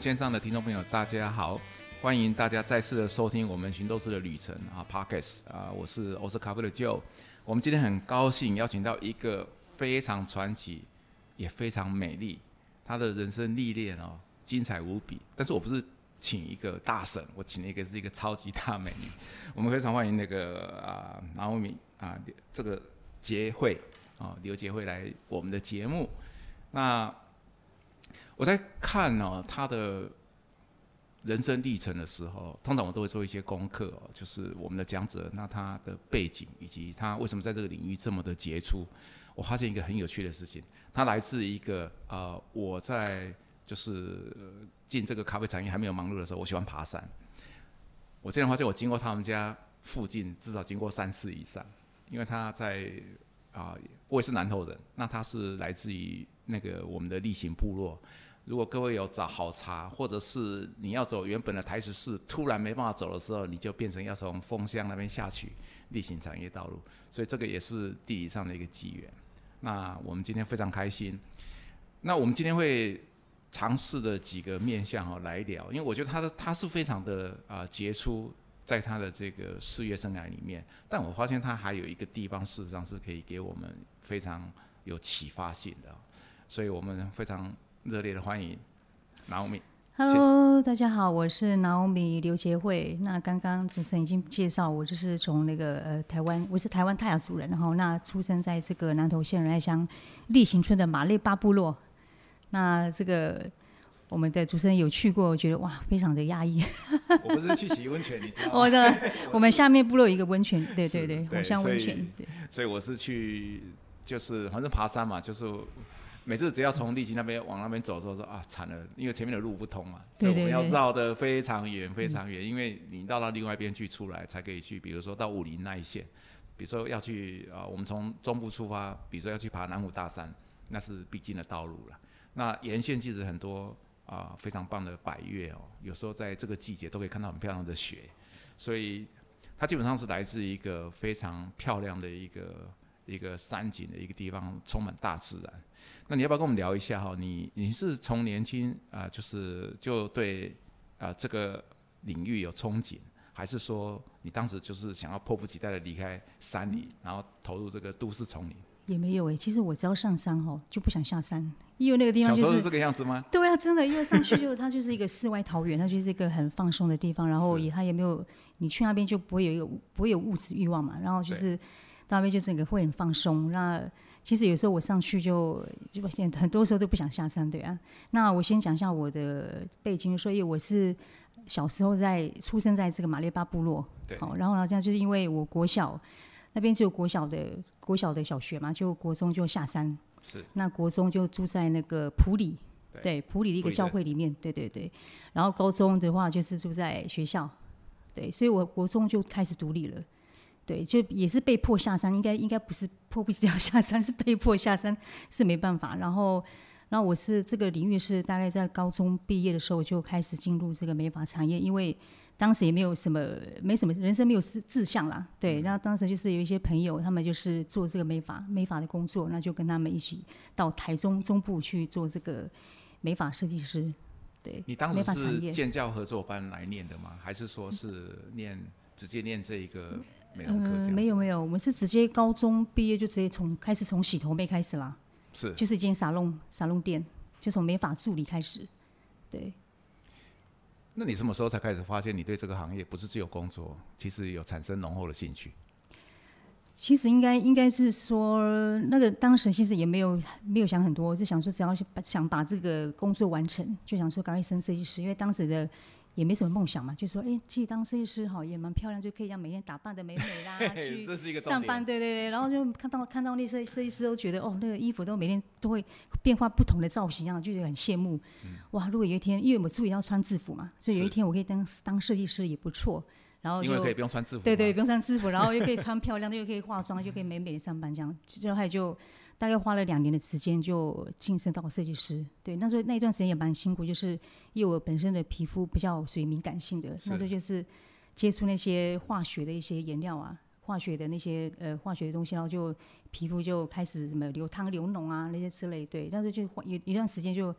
线上的听众朋友，大家好，欢迎大家再次的收听我们寻斗士的旅程啊，Podcast 啊，我是欧斯咖啡的 Joe。我们今天很高兴邀请到一个非常传奇，也非常美丽，她的人生历练哦，精彩无比。但是我不是请一个大神，我请了一个是一个超级大美女。我们非常欢迎那个啊，拿欧米啊，这个杰慧啊，刘杰会来我们的节目。那我在看哦他的人生历程的时候，通常我都会做一些功课哦，就是我们的讲者那他的背景以及他为什么在这个领域这么的杰出。我发现一个很有趣的事情，他来自一个呃，我在就是进这个咖啡产业还没有忙碌的时候，我喜欢爬山。我这样发现，我经过他们家附近至少经过三次以上，因为他在啊，我也是南投人，那他是来自于那个我们的例行部落。如果各位有找好茶，或者是你要走原本的台十四，突然没办法走的时候，你就变成要从风箱那边下去例行产业道路，所以这个也是地理上的一个机缘。那我们今天非常开心。那我们今天会尝试的几个面向哈来聊，因为我觉得他的他是非常的啊杰出，在他的这个事业生涯里面，但我发现他还有一个地方事实上是可以给我们非常有启发性的，所以我们非常。热烈的欢迎，Naomi。Hello，大家好，我是 Naomi 刘杰慧。那刚刚主持人已经介绍我，就是从那个呃台湾，我是台湾泰雅族人，然后那出生在这个南投县仁爱乡立行村的马列巴部落。那这个我们的主持人有去过，我觉得哇，非常的压抑。我不是去洗温泉，你知道吗？我的，我们下面部落有一个温泉，对对对，火香温泉。所以我是去，就是反正爬山嘛，就是。每次只要从立基那边往那边走的时候，说啊惨了，因为前面的路不通嘛，所以我们要绕得非常远非常远，因为你绕到另外一边去出来才可以去，比如说到武林那一线，比如说要去啊，我们从中部出发，比如说要去爬南湖大山，那是必经的道路了。那沿线其实很多啊非常棒的百越哦，有时候在这个季节都可以看到很漂亮的雪，所以它基本上是来自一个非常漂亮的一个一个山景的一个地方，充满大自然。那你要不要跟我们聊一下哈？你你是从年轻啊，就是就对啊这个领域有憧憬，还是说你当时就是想要迫不及待的离开山里，然后投入这个都市丛林？也没有哎，其实我只要上山哈，就不想下山，因为那个地方就是这个样子吗？对啊，真的，因为上去就它就是一个世外桃源，它就是一个很放松的地方，然后也它也没有你去那边就不会有一个不会有物质欲望嘛，然后就是到那边就整个会很放松，那。其实有时候我上去就就现很多时候都不想下山，对啊。那我先讲一下我的背景，所以我是小时候在出生在这个马列巴部落，好，然后呢这样就是因为我国小那边只有国小的国小的小学嘛，就国中就下山，是。那国中就住在那个普里，对，普里的一个教会里面，对对对。然后高中的话就是住在学校，对，所以我国中就开始独立了。对，就也是被迫下山，应该应该不是迫不及待下山，是被迫下山，是没办法。然后，然后我是这个领域是大概在高中毕业的时候就开始进入这个美发产业，因为当时也没有什么，没什么人生没有志志向啦。对，然后当时就是有一些朋友，他们就是做这个美发美发的工作，那就跟他们一起到台中中部去做这个美发设计师。对，你当时是建教合作班来念的吗？还是说是念直接念这一个？嗯，没有没有，我们是直接高中毕业就直接从开始从洗头妹开始啦，是，就是一间沙龙沙龙店，就从美发助理开始，对。那你什么时候才开始发现你对这个行业不是只有工作，其实有产生浓厚的兴趣？其实应该应该是说，那个当时其实也没有没有想很多，就想说只要想把这个工作完成，就想说赶快升设计师，因为当时的。也没什么梦想嘛，就说哎，去当设计师好，也蛮漂亮，就可以让每天打扮的美美啦，去上班，对对对，然后就看到看到那些设计师都觉得哦，那个衣服都每天都会变化不同的造型啊，就觉得很羡慕。哇，如果有一天，因为我们注意要穿制服嘛，所以有一天我可以当当设计师也不错。然后就可以不用穿制服，对对，不用穿制服，然后又可以 穿漂亮的，又可以化妆，又可以美美的上班，这样，就还就。大概花了两年的时间就晋升到设计师。对，那时候那一段时间也蛮辛苦，就是因为我本身的皮肤比较属于敏感性的，那时候就是接触那些化学的一些颜料啊，化学的那些呃化学的东西，然后就皮肤就开始什么流汤流脓啊那些之类。对，那时候就有一段时间就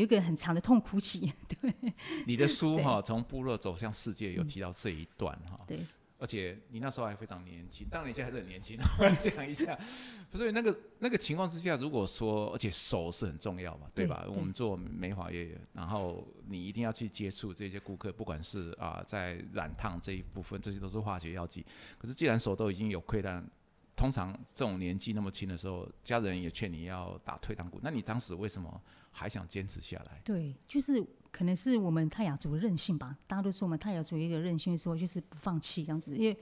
有一个很长的痛苦期。对，你的书哈，从部落走向世界有提到这一段哈。对。而且你那时候还非常年轻，当然你现在还是很年轻。我讲一下，所以那个那个情况之下，如果说，而且手是很重要嘛，对吧？我们做美发业，然后你一定要去接触这些顾客，不管是啊在染烫这一部分，这些都是化学药剂。可是既然手都已经有溃烂，通常这种年纪那么轻的时候，家人也劝你要打退堂鼓。那你当时为什么还想坚持下来？对，就是。可能是我们泰雅族的韧性吧，大家都说我们泰雅族一个韧性，说就是不放弃这样子，因为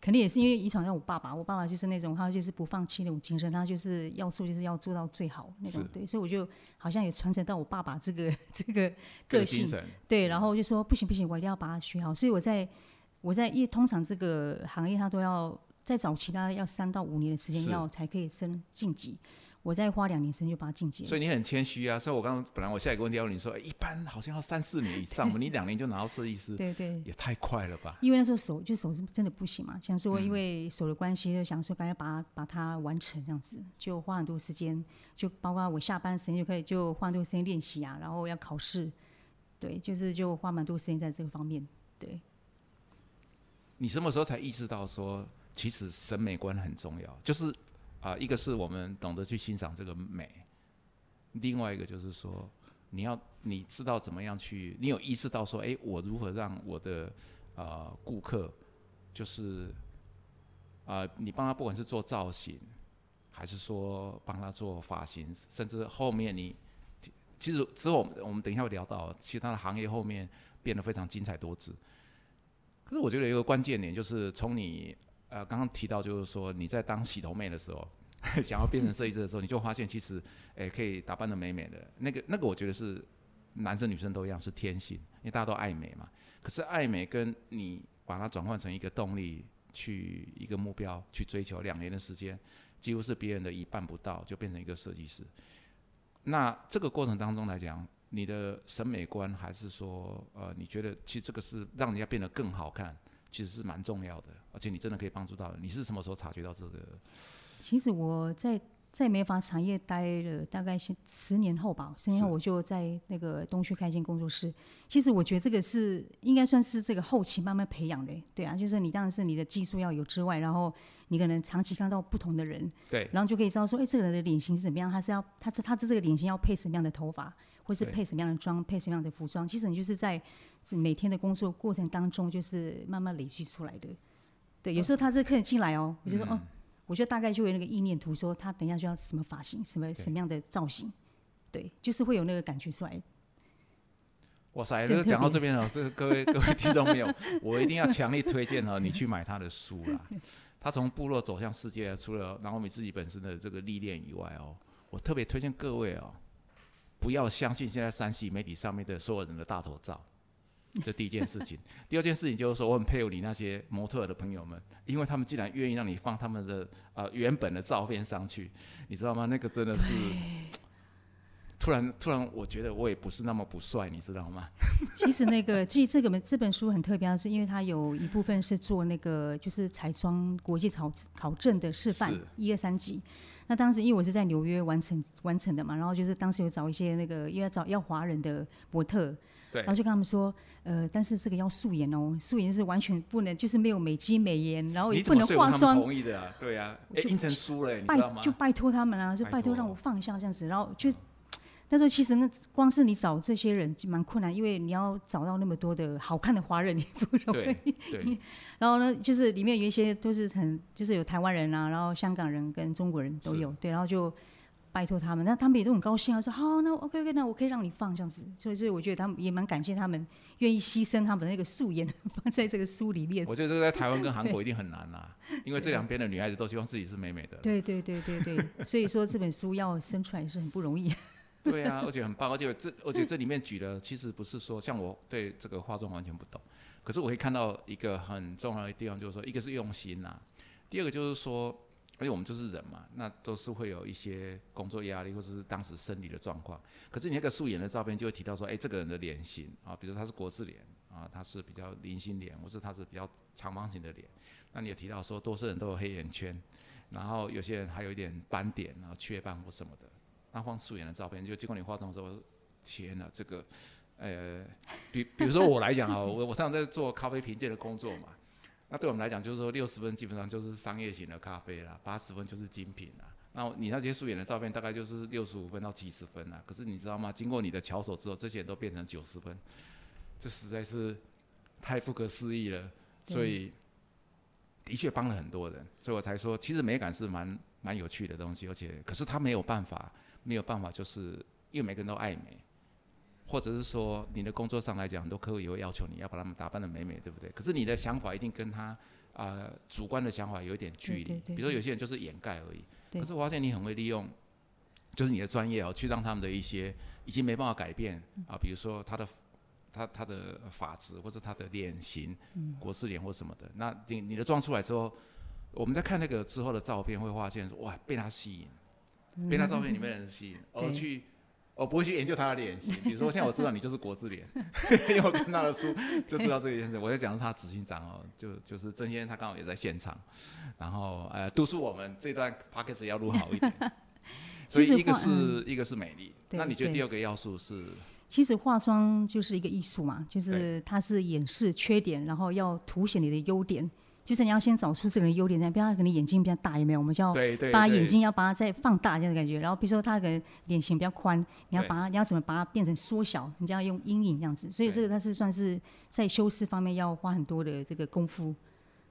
肯定也是因为遗传到我爸爸，我爸爸就是那种他就是不放弃那种精神，他就是要做就是要做到最好那种，对，所以我就好像也传承到我爸爸这个这个个性，对，然后就说不行不行，我一定要把它学好，所以我在我在业通常这个行业，他都要在早期，他要三到五年的时间要才可以升晋级。我再花两年时间就把它进阶，所以你很谦虚啊。所以我刚刚本来我下一个问题要问你说，一般好像要三四年以上嘛，你两年就拿到设计师，对对，也太快了吧？因为那时候手就手是真的不行嘛，想说因为手的关系，就想说赶快把它把它完成这样子，就花很多时间，就包括我下班时间就可以就花很多时间练习啊，然后要考试，对，就是就花蛮多时间在这个方面。对，你什么时候才意识到说，其实审美观很重要？就是。啊，一个是我们懂得去欣赏这个美，另外一个就是说，你要你知道怎么样去，你有意识到说，哎，我如何让我的啊顾客，就是啊，你帮他不管是做造型，还是说帮他做发型，甚至后面你，其实之后我们等一下会聊到其他的行业后面变得非常精彩多姿。可是我觉得一个关键点就是从你。呃，刚刚提到就是说，你在当洗头妹的时候，想要变成设计师的时候，你就发现其实，诶，可以打扮的美美的。那个那个，我觉得是男生女生都一样，是天性，因为大家都爱美嘛。可是爱美跟你把它转换成一个动力，去一个目标去追求，两年的时间，几乎是别人的一半不到，就变成一个设计师。那这个过程当中来讲，你的审美观还是说，呃，你觉得其实这个是让人家变得更好看？其实是蛮重要的，而且你真的可以帮助到。你是什么时候察觉到这个？其实我在在美发产业待了大概十十年后吧，十年后我就在那个东区开一间工作室。其实我觉得这个是应该算是这个后期慢慢培养的，对啊，就是你当然是你的技术要有之外，然后你可能长期看到不同的人，对，然后就可以知道说，哎，这个人的脸型是怎么样，他是要他这他的这个脸型要配什么样的头发。或是配什么样的妆，配什么样的服装，其实你就是在每天的工作过程当中，就是慢慢累积出来的。对，有时候他这客人进来哦，我就说哦，我就大概就有那个意念图，说他等一下就要什么发型，什么什么样的造型，对，就是会有那个感觉出来。哇塞，就是讲到这边了，这个各位各位听众朋友，我一定要强力推荐哦，你去买他的书啦。他从部落走向世界，除了然后你自己本身的这个历练以外哦，我特别推荐各位哦。不要相信现在山西媒体上面的所有人的大头照，这第一件事情。第二件事情就是说，我很佩服你那些模特的朋友们，因为他们竟然愿意让你放他们的呃原本的照片上去，你知道吗？那个真的是突然 突然，我觉得我也不是那么不帅，你知道吗？其实那个，其实这个这本书很特别，是因为它有一部分是做那个就是彩妆国际考考证的示范，一二三级。那当时因为我是在纽约完成完成的嘛，然后就是当时有找一些那个，因为找要华人的模特，对，然后就跟他们说，呃，但是这个要素颜哦，素颜是完全不能，就是没有美肌美颜，然后也不能化妆。同意的啊，对啊，哎，印成书了，你知道吗？就拜托他们啊，就拜托让我放下这样子，然后就。那时候其实那光是你找这些人就蛮困难，因为你要找到那么多的好看的华人 也不容易。对。然后呢，就是里面有一些都是很，就是有台湾人啊，然后香港人跟中国人都有。对。然后就拜托他们，那他们也都很高兴啊，说好，那 OK OK，那我可以让你放这样子。所以，所以我觉得他们也蛮感谢他们愿意牺牲他们的那个素颜放在这个书里面。我觉得这个在台湾跟韩国一定很难啊，因为这两边的女孩子都希望自己是美美的。对对对对对，所以说这本书要生出来是很不容易。对啊，而且很棒，而且这而且这里面举的其实不是说像我对这个化妆完全不懂，可是我会看到一个很重要的地方，就是说一个是用心呐，第二个就是说，而且我们就是人嘛，那都是会有一些工作压力或者是当时生理的状况，可是你那个素颜的照片就会提到说，哎，这个人的脸型啊，比如他是国字脸啊，他是比较菱形脸，或是他是比较长方形的脸，那你也提到说，多数人都有黑眼圈，然后有些人还有一点斑点，然后雀斑或什么的。那放素颜的照片，就经过你化妆的时候，天哪，这个，呃，比比如说我来讲啊，我我常常在做咖啡评鉴的工作嘛，那对我们来讲就是说六十分基本上就是商业型的咖啡啦，八十分就是精品啦。那你那些素颜的照片大概就是六十五分到七十分啦。可是你知道吗？经过你的巧手之后，这些人都变成九十分，这实在是太不可思议了。所以的确帮了很多人，所以我才说，其实美感是蛮蛮有趣的东西，而且可是他没有办法，没有办法，就是因为每个人都爱美，或者是说你的工作上来讲，很多客户也会要求你要把他们打扮的美美，对不对？可是你的想法一定跟他啊主观的想法有一点距离，比如说有些人就是掩盖而已。可是我发现你很会利用，就是你的专业哦，去让他们的一些已经没办法改变啊，比如说他的他他的发质或者他的脸型，国字脸或什么的，那你你的妆出来之后，我们在看那个之后的照片，会发现说哇，被他吸引，被他照片里面的人吸引，而去我不会去研究他的脸型，比如说现在我知道你就是国字脸，因为我看他的书就知道这件事。我在讲他执行长哦，就就是郑先生，他刚好也在现场。然后呃，督促我们这段 p o c a s t 要录好一点。所以一个是一个是美丽，那你觉得第二个要素是？其实化妆就是一个艺术嘛，就是它是掩饰缺点，然后要凸显你的优点。就是你要先找出这个人优点，比如他可能眼睛比较大，有没有？我们就要把眼睛要把它再放大这样的感觉。然后比如说他可能脸型比较宽，你要把它你要怎么把它变成缩小？你就要用阴影这样子。所以这个它是算是在修饰方面要花很多的这个功夫。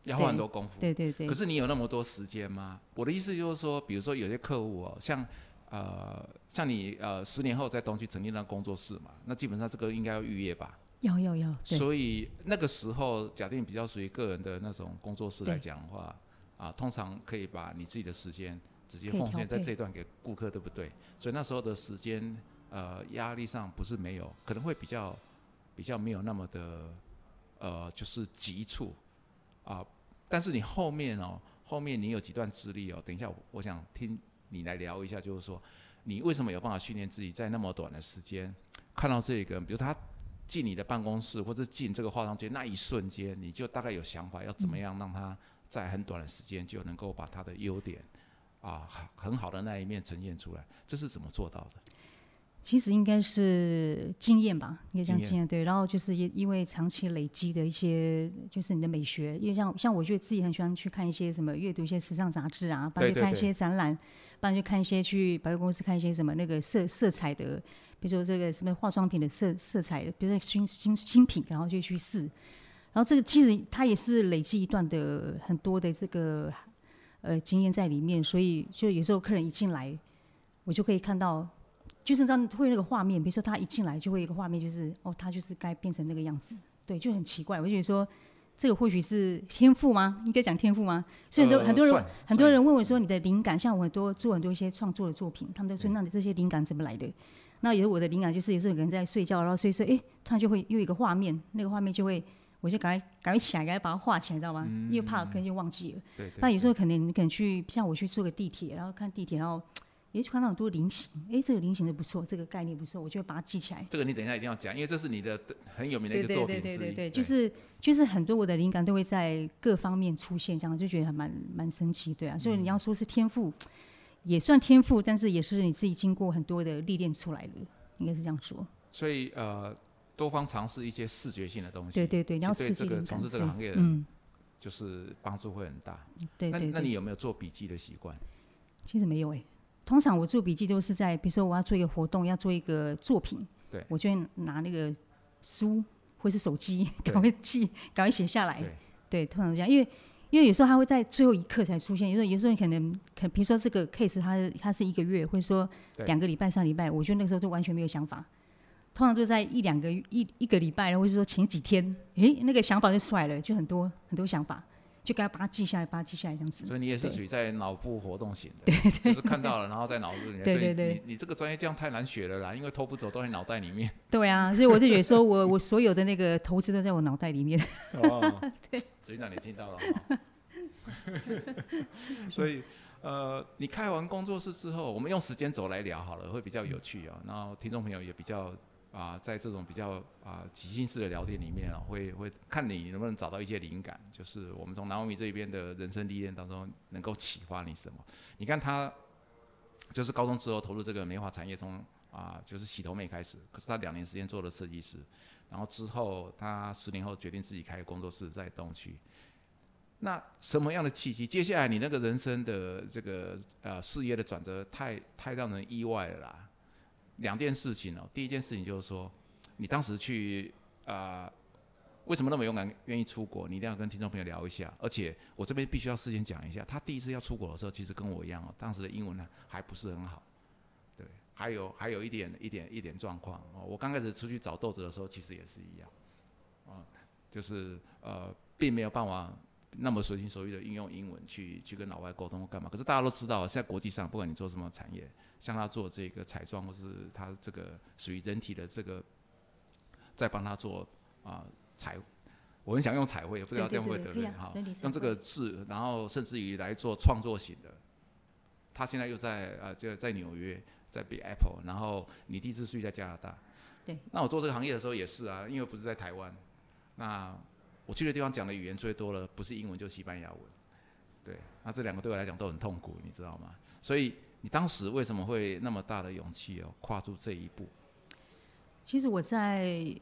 要花很多功夫，对对对。可是你有那么多时间吗？我的意思就是说，比如说有些客户哦，像呃像你呃十年后在东区成立那工作室嘛，那基本上这个应该要预约吧？要要要。所以那个时候，假定比较属于个人的那种工作室来讲的话，啊，通常可以把你自己的时间直接奉献在这段给顾客，对不对？所以那时候的时间呃压力上不是没有，可能会比较比较没有那么的呃就是急促。啊，但是你后面哦，后面你有几段资历哦？等一下，我想听你来聊一下，就是说，你为什么有办法训练自己在那么短的时间看到这个？比如他进你的办公室或者进这个化妆间那一瞬间，你就大概有想法要怎么样让他在很短的时间就能够把他的优点啊很好的那一面呈现出来，这是怎么做到的？其实应该是经验吧，应该讲经验对。然后就是因因为长期累积的一些，就是你的美学。因为像像我觉得自己很喜欢去看一些什么，阅读一些时尚杂志啊，不然就看一些展览，不然就看一些去百货公司看一些什么那个色色彩的，比如说这个什么化妆品的色色彩，比如说新新新品，然后就去试。然后这个其实它也是累积一段的很多的这个呃经验在里面，所以就有时候客人一进来，我就可以看到。就是这样，会那个画面，比如说他一进来就会有一个画面，就是哦，他就是该变成那个样子，对，就很奇怪。我就觉得说，这个或许是天赋吗？应该讲天赋吗？所以很多很多人很多人问我说，你的灵感，像我很多做很多一些创作的作品，他们都说，那你这些灵感怎么来的？那有时候我的灵感就是有时候有人在睡觉，然后睡睡，哎，突然就会又一个画面，那个画面就会，我就赶快赶快起来，赶快把它画起来，知道吗？因为怕可能就忘记了。对。那有时候可能你可能去，像我去坐个地铁，然后看地铁，然后。也看到很多菱形，哎，这个菱形的不错，这个概念不错，我就把它记起来。这个你等一下一定要讲，因为这是你的很有名的一个作品对对对对对，就是就是很多我的灵感都会在各方面出现，这样就觉得还蛮蛮神奇，对啊。所以你要说是天赋，也算天赋，但是也是你自己经过很多的历练出来的，应该是这样说。所以呃，多方尝试一些视觉性的东西，对对对，你要刺激这个从事这个行业的，嗯，就是帮助会很大。对对。那那你有没有做笔记的习惯？其实没有哎。通常我做笔记都是在，比如说我要做一个活动，要做一个作品，对，我就会拿那个书或是手机，赶快记，赶快写下来。对，通常这样，因为因为有时候他会在最后一刻才出现，有时候有时候你可能可，比如说这个 case 它它是一个月，或者说两个礼拜、上礼拜，我觉得那个时候就完全没有想法。通常都在一两个一一个礼拜，或者是说前几天，诶，那个想法就出来了，就很多很多想法。就给他把它记下来，把它记下来这样子。所以你也是属于在脑部活动型的，对，就是看到了，然后在脑子里面。对对对。你你这个专业这样太难学了啦，因为偷不走都在脑袋里面。对啊，所以我就觉得说我我所有的那个投资都在我脑袋里面。哦。对。所以让你听到了。所以呃，你开完工作室之后，我们用时间轴来聊好了，会比较有趣啊。然后听众朋友也比较。啊，在这种比较啊即兴式的聊天里面啊，会会看你能不能找到一些灵感，就是我们从南欧米这边的人生历练当中能够启发你什么？你看他就是高中之后投入这个美发产业，从啊，就是洗头妹开始，可是他两年时间做了设计师，然后之后他十年后决定自己开工作室在东区。那什么样的契机？接下来你那个人生的这个呃事业的转折，太太让人意外了啦。两件事情哦，第一件事情就是说，你当时去啊，为什么那么勇敢，愿意出国？你一定要跟听众朋友聊一下。而且我这边必须要事先讲一下，他第一次要出国的时候，其实跟我一样哦，当时的英文呢还不是很好，对，还有还有一点一点一点状况哦。我刚开始出去找豆子的时候，其实也是一样，啊，就是呃，并没有办法。那么随心所欲的运用英文去去跟老外沟通干嘛？可是大家都知道，在国际上，不管你做什么产业，像他做这个彩妆，或是他这个属于人体的这个，在帮他做啊彩，我很想用彩绘，不知道这样会得人哈。用这个字，然后甚至于来做创作型的。他现在又在啊，就在纽约，在 Big Apple，然后你第一次去在加拿大。对。那我做这个行业的时候也是啊，因为不是在台湾，那。我去的地方讲的语言最多了，不是英文就是西班牙文，对，那这两个对我来讲都很痛苦，你知道吗？所以你当时为什么会那么大的勇气哦，跨出这一步？其实我在，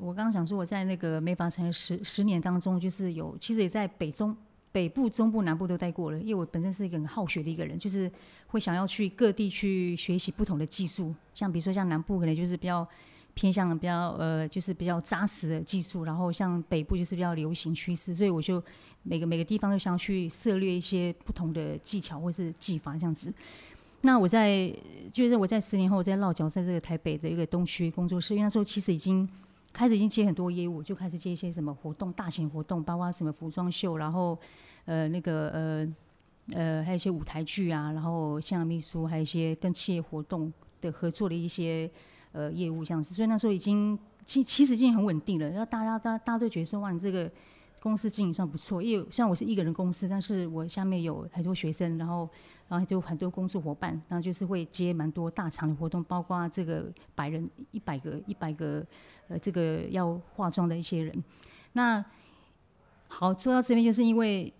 我刚刚讲说我在那个美发城十十年当中，就是有，其实也在北中北部、中部、南部都待过了，因为我本身是一个很好学的一个人，就是会想要去各地去学习不同的技术，像比如说像南部可能就是比较。偏向比较呃，就是比较扎实的技术，然后像北部就是比较流行趋势，所以我就每个每个地方都想要去涉猎一些不同的技巧或是技法这样子。那我在就是我在十年后在落脚在这个台北的一个东区工作室，因为那时候其实已经开始已经接很多业务，就开始接一些什么活动、大型活动，包括什么服装秀，然后呃那个呃呃还有一些舞台剧啊，然后像秘书，还有一些跟企业活动的合作的一些。呃，业务这样子，所以那时候已经其其实已经很稳定了。然后大家大大家都觉得说，哇，你这个公司经营算不错。因为虽然我是一个人公司，但是我下面有很多学生，然后然后就很多工作伙伴，然后就是会接蛮多大场的活动，包括这个百人一百个一百个呃这个要化妆的一些人。那好，说到这边，就是因为。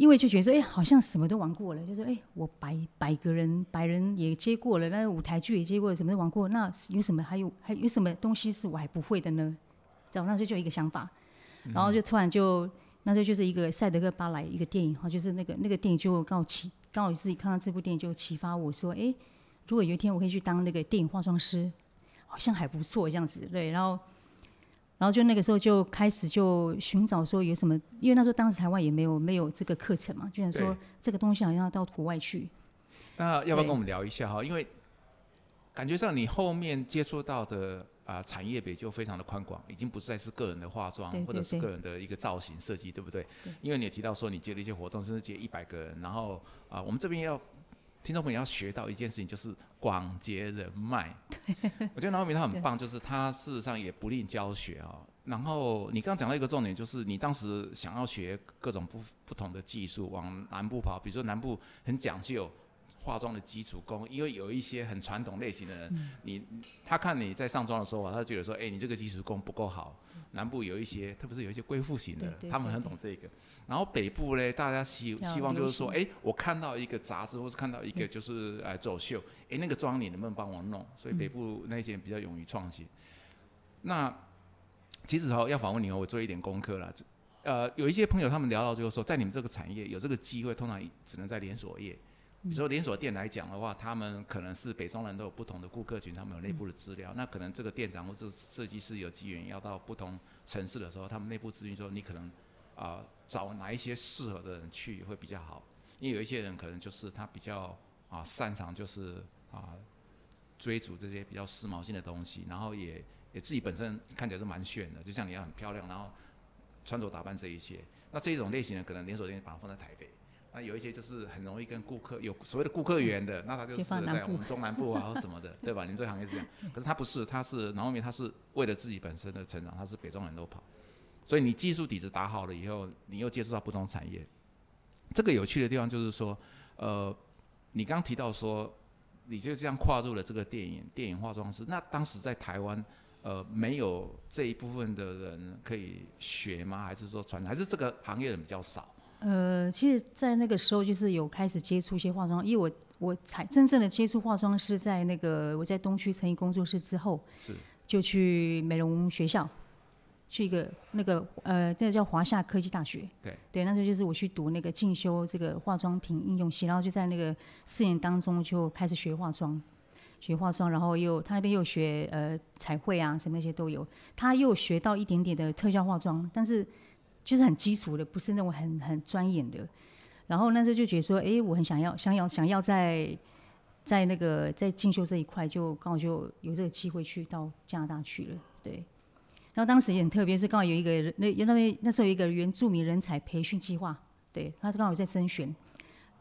因为就觉得说，哎，好像什么都玩过了，就是，哎，我百百个人，百人也接过了，那舞台剧也接过了，什么都玩过，那有什么还有还有什么东西是我还不会的呢？然后那时候就一个想法，然后就突然就那时候就是一个赛德克巴莱一个电影哈，就是那个那个电影就刚好启刚好自己看到这部电影就启发我说，哎，如果有一天我可以去当那个电影化妆师，好像还不错这样子，对，然后。然后就那个时候就开始就寻找说有什么，因为那时候当时台湾也没有没有这个课程嘛，就想说这个东西好像要到国外去。那要不要跟我们聊一下哈？因为感觉上你后面接触到的啊产业别就非常的宽广，已经不再是个人的化妆或者是个人的一个造型设计，对不对？因为你也提到说你接了一些活动，甚至接一百个人，然后啊我们这边要。听众朋友要学到一件事情，就是广结人脉。我觉得南米他很棒，就是他事实上也不吝教学哦。然后你刚刚讲到一个重点，就是你当时想要学各种不不同的技术，往南部跑，比如说南部很讲究。化妆的基础功，因为有一些很传统类型的人，你他看你在上妆的时候啊，他觉得说，哎，你这个基础功不够好。南部有一些，特别是有一些贵妇型的，他们很懂这个。然后北部呢，大家希希望就是说，哎，我看到一个杂志，或是看到一个就是呃走秀，哎，那个妆你能不能帮我弄？所以北部那些人比较勇于创新。那其实哈，要访问你，我做一点功课了。呃，有一些朋友他们聊到就是说，在你们这个产业有这个机会，通常只能在连锁业。比如说连锁店来讲的话，他们可能是北中南都有不同的顾客群，他们有内部的资料。那可能这个店长或者设计师有机缘要到不同城市的时候，他们内部咨询说，你可能啊找哪一些适合的人去会比较好。因为有一些人可能就是他比较啊擅长就是啊追逐这些比较时髦性的东西，然后也也自己本身看起来是蛮炫的，就像你要很漂亮，然后穿着打扮这一些。那这一种类型的可能连锁店把它放在台北。那有一些就是很容易跟顾客有所谓的顾客缘的，那他就是在我们中南部啊或什么的，对吧？你们这个行业是这样，可是他不是，他是然后面他是为了自己本身的成长，他是北中南都跑，所以你技术底子打好了以后，你又接触到不同产业。这个有趣的地方就是说，呃，你刚提到说，你就这样跨入了这个电影电影化妆师，那当时在台湾，呃，没有这一部分的人可以学吗？还是说传，还是这个行业人比较少？呃，其实，在那个时候就是有开始接触一些化妆，因为我我才真正的接触化妆是在那个我在东区成毅工作室之后，是就去美容学校，去一个那个呃，这个叫华夏科技大学。对对，那时候就是我去读那个进修这个化妆品应用系，然后就在那个四年当中就开始学化妆，学化妆，然后又他那边又学呃彩绘啊什么那些都有，他又学到一点点的特效化妆，但是就是很基础的，不是那种很很专业的。然后那时候就觉得说，哎，我很想要想要想要在在那个在进修这一块，就刚好就有这个机会去到加拿大去了，对。然后当时也很特别，是刚好有一个人那那边那时候有一个原住民人才培训计划，对他刚好在甄选，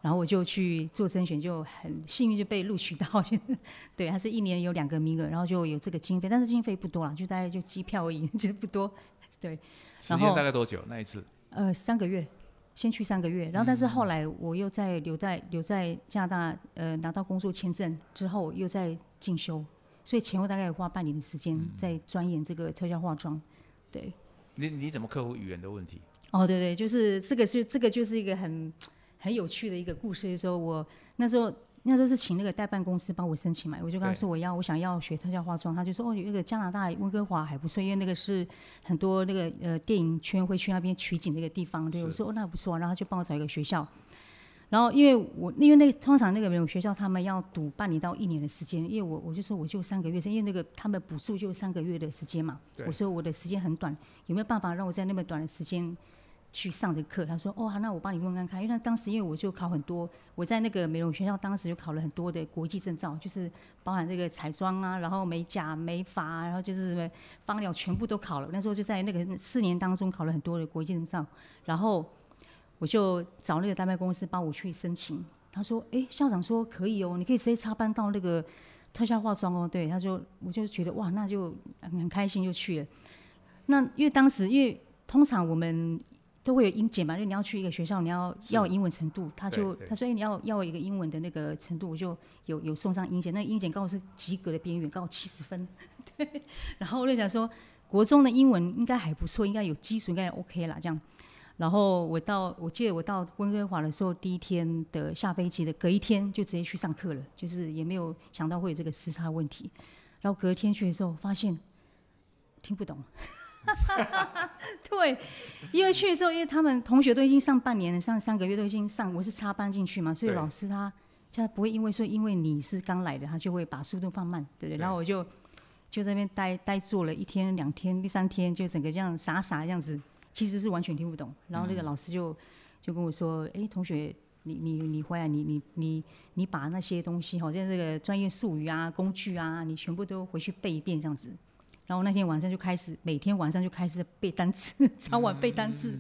然后我就去做甄选，就很幸运就被录取到，对，他是一年有两个名额，然后就有这个经费，但是经费不多啦，就大概就机票而已，就不多，对。时间大概多久？那一次？呃，三个月，先去三个月，然后但是后来我又在留在留在加拿大，呃，拿到工作签证之后又在进修，所以前后大概有花半年的时间在钻研这个特效化妆，对。你你怎么克服语言的问题？哦，对对，就是这个是这个就是一个很很有趣的一个故事，就是说我那时候。那时候是请那个代办公司帮我申请嘛，我就跟他说我要我想要学特效化妆，他就说哦，那个加拿大温哥华还不错，因为那个是很多那个呃电影圈会去那边取景那个地方，对我说哦那不错，然后他就帮我找一个学校，然后因为我因为那个通常那个美容学校他们要读半年到一年的时间，因为我我就说我就三个月，是因为那个他们补助就三个月的时间嘛，我说我的时间很短，有没有办法让我在那么短的时间？去上的课，他说：“哦，那我帮你问看看。”因为当时因为我就考很多，我在那个美容学校，当时就考了很多的国际证照，就是包含这个彩妆啊，然后美甲、美发，然后就是什么芳疗，全部都考了。那时候就在那个四年当中考了很多的国际证照，然后我就找那个代办公司帮我去申请。他说：“哎，校长说可以哦，你可以直接插班到那个特效化妆哦。”对，他说，我就觉得哇，那就很开心就去了。那因为当时因为通常我们都会有英检嘛，就你要去一个学校，你要要英文程度，他就他说哎你要要一个英文的那个程度，我就有有送上英检，那英检刚好是及格的边缘，刚好七十分，对。然后我就想说，国中的英文应该还不错，应该有基础，应该 OK 啦这样。然后我到我记得我到温哥华的时候，第一天的下飞机的隔一天就直接去上课了，就是也没有想到会有这个时差问题。然后隔天去的时候发现听不懂。对，因为去的时候，因为他们同学都已经上半年了，上三个月都已经上，我是插班进去嘛，所以老师他他不会因为说因为你是刚来的，他就会把速度放慢，对不对？然后我就就在那边待待坐了一天两天，第三天就整个这样傻傻这样子，其实是完全听不懂。然后那个老师就就跟我说：“哎，同学，你你你回来，你你你你把那些东西，好像这个专业术语啊、工具啊，你全部都回去背一遍，这样子。”然后那天晚上就开始，每天晚上就开始背单词，早晚背单词。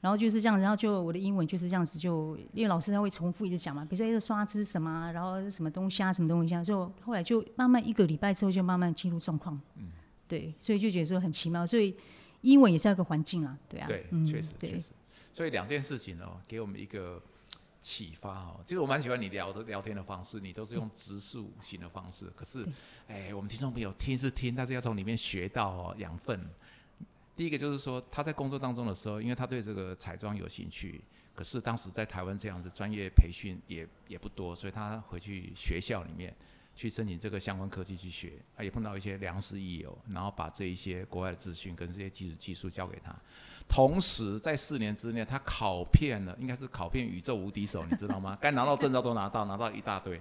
然后就是这样，然后就我的英文就是这样子，就因为老师他会重复一直讲嘛，比如说一个刷子什么，然后什么东西啊，什么东西啊，就后来就慢慢一个礼拜之后就慢慢进入状况。嗯，对，所以就觉得说很奇妙，所以英文也是要一个环境啊，对啊。对，确实确实。所以两件事情哦，给我们一个。启发哦，其实我蛮喜欢你聊的聊天的方式，你都是用直述型的方式。可是，哎，我们听众朋友听是听，但是要从里面学到养分。第一个就是说，他在工作当中的时候，因为他对这个彩妆有兴趣，可是当时在台湾这样子专业培训也也不多，所以他回去学校里面。去申请这个相关科技去学，他，也碰到一些良师益友，然后把这一些国外的资讯跟这些基础技术教给他。同时，在四年之内，他考遍了，应该是考遍宇宙无敌手，你知道吗？该拿到证照都拿到，拿到一大堆，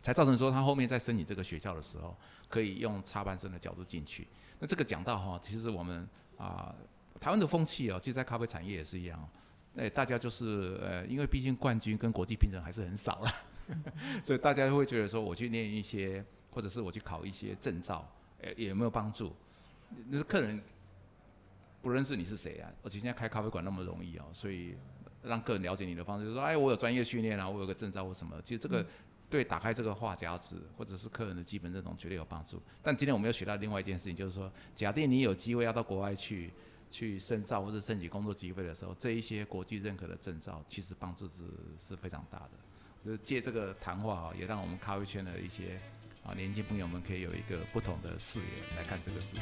才造成说他后面在申请这个学校的时候，可以用插班生的角度进去。那这个讲到哈，其实我们啊，台湾的风气哦，其实在咖啡产业也是一样，哎，大家就是呃，因为毕竟冠军跟国际评审还是很少了。所以大家会觉得说，我去念一些，或者是我去考一些证照，诶，有没有帮助？那是客人不认识你是谁啊？而且现在开咖啡馆那么容易哦，所以让客人了解你的方式，就是说，哎，我有专业训练啊，我有个证照或什么。其实这个对打开这个话匣子，或者是客人的基本认同，绝对有帮助。但今天我们又学到另外一件事情，就是说，假定你有机会要到国外去去深造或者申请工作机会的时候，这一些国际认可的证照，其实帮助是是非常大的。就是借这个谈话啊，也让我们咖啡圈的一些啊，年轻朋友们可以有一个不同的视野来看这个事情。